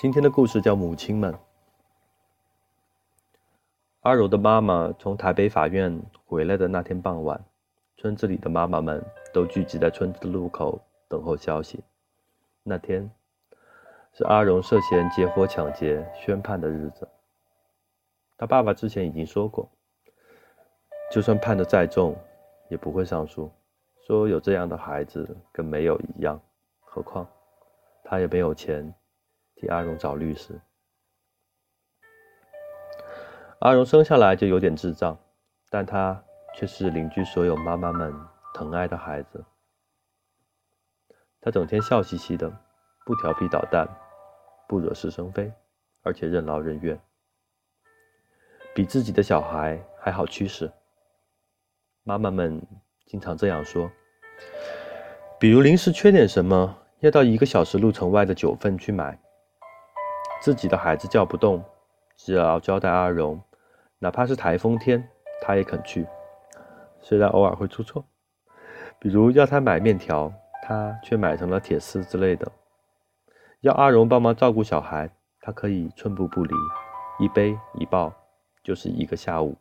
今天的故事叫《母亲们》。阿柔的妈妈从台北法院回来的那天傍晚，村子里的妈妈们都聚集在村子的路口等候消息。那天是阿荣涉嫌结伙抢劫宣判的日子。他爸爸之前已经说过，就算判的再重，也不会上诉，说有这样的孩子跟没有一样。何况他也没有钱。替阿荣找律师。阿荣生下来就有点智障，但他却是邻居所有妈妈们疼爱的孩子。他整天笑嘻嘻的，不调皮捣蛋，不惹是生非，而且任劳任怨，比自己的小孩还好驱使。妈妈们经常这样说，比如临时缺点什么，要到一个小时路程外的九份去买。自己的孩子叫不动，只要交代阿荣，哪怕是台风天，他也肯去。虽然偶尔会出错，比如要他买面条，他却买成了铁丝之类的。要阿荣帮忙照顾小孩，他可以寸步不离，一背一抱就是一个下午。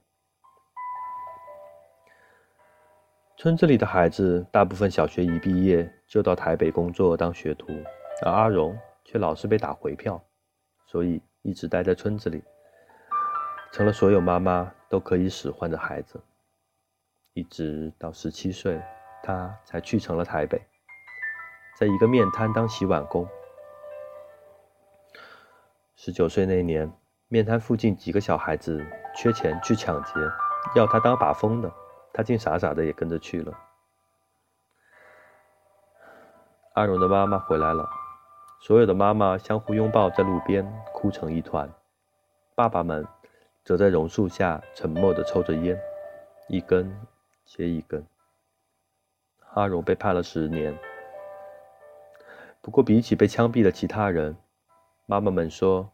村子里的孩子大部分小学一毕业就到台北工作当学徒，而阿荣却老是被打回票。所以一直待在村子里，成了所有妈妈都可以使唤的孩子。一直到十七岁，他才去成了台北，在一个面摊当洗碗工。十九岁那年，面摊附近几个小孩子缺钱去抢劫，要他当把风的，他竟傻傻的也跟着去了。阿荣的妈妈回来了。所有的妈妈相互拥抱在路边，哭成一团；爸爸们则在榕树下沉默地抽着烟，一根接一根。阿荣被判了十年。不过，比起被枪毙的其他人，妈妈们说，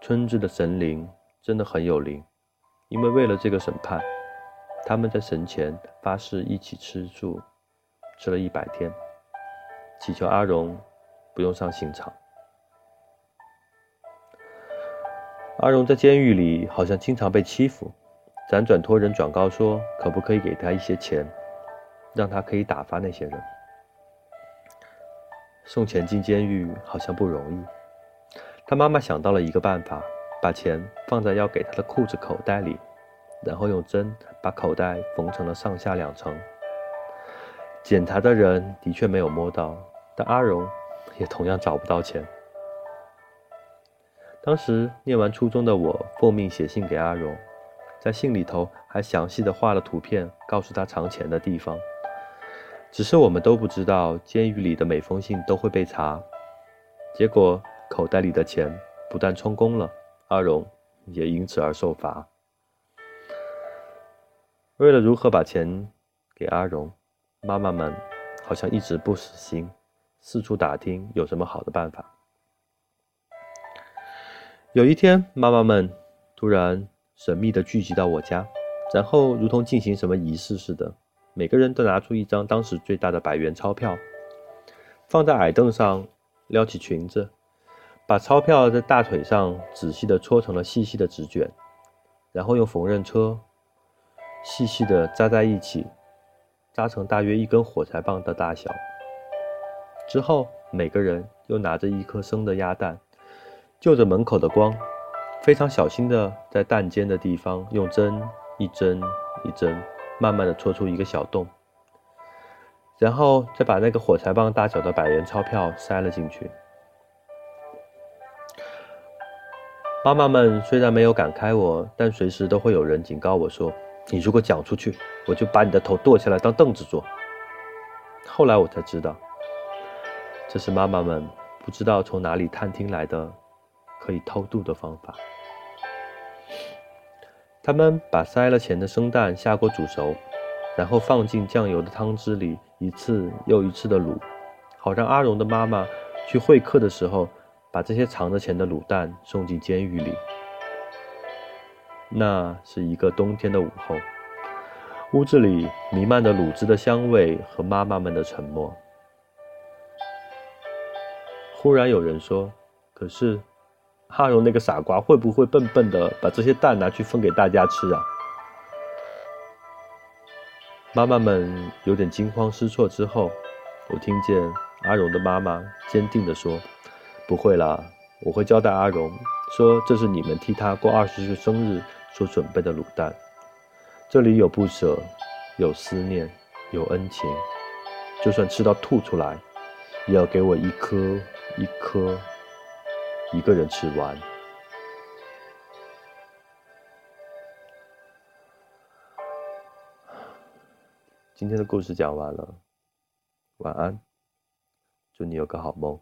村子的神灵真的很有灵，因为为了这个审判，他们在神前发誓一起吃素，吃了一百天，祈求阿荣。不用上刑场。阿荣在监狱里好像经常被欺负，辗转托人转告说，可不可以给他一些钱，让他可以打发那些人。送钱进监狱好像不容易。他妈妈想到了一个办法，把钱放在要给他的裤子口袋里，然后用针把口袋缝成了上下两层。检查的人的确没有摸到，但阿荣。也同样找不到钱。当时念完初中的我，奉命写信给阿荣，在信里头还详细的画了图片，告诉他藏钱的地方。只是我们都不知道，监狱里的每封信都会被查。结果口袋里的钱不但充公了，阿荣也因此而受罚。为了如何把钱给阿荣，妈妈们好像一直不死心。四处打听有什么好的办法。有一天，妈妈们突然神秘地聚集到我家，然后如同进行什么仪式似的，每个人都拿出一张当时最大的百元钞票，放在矮凳上，撩起裙子，把钞票在大腿上仔细地搓成了细细的纸卷，然后用缝纫车细细地扎在一起，扎成大约一根火柴棒的大小。之后，每个人又拿着一颗生的鸭蛋，就着门口的光，非常小心的在蛋尖的地方用针一针一针，慢慢的戳出一个小洞，然后再把那个火柴棒大小的百元钞票塞了进去。妈妈们虽然没有赶开我，但随时都会有人警告我说：“你如果讲出去，我就把你的头剁下来当凳子坐。”后来我才知道。这是妈妈们不知道从哪里探听来的可以偷渡的方法。他们把塞了钱的生蛋下锅煮熟，然后放进酱油的汤汁里，一次又一次的卤，好让阿荣的妈妈去会客的时候，把这些藏着钱的卤蛋送进监狱里。那是一个冬天的午后，屋子里弥漫着卤汁的香味和妈妈们的沉默。忽然有人说：“可是阿荣那个傻瓜会不会笨笨的把这些蛋拿去分给大家吃啊？妈妈们有点惊慌失措之后，我听见阿荣的妈妈坚定地说：“不会啦，我会交代阿荣，说这是你们替他过二十岁生日所准备的卤蛋，这里有不舍，有思念，有恩情，就算吃到吐出来，也要给我一颗一颗，一个人吃完。”今天的故事讲完了，晚安，祝你有个好梦。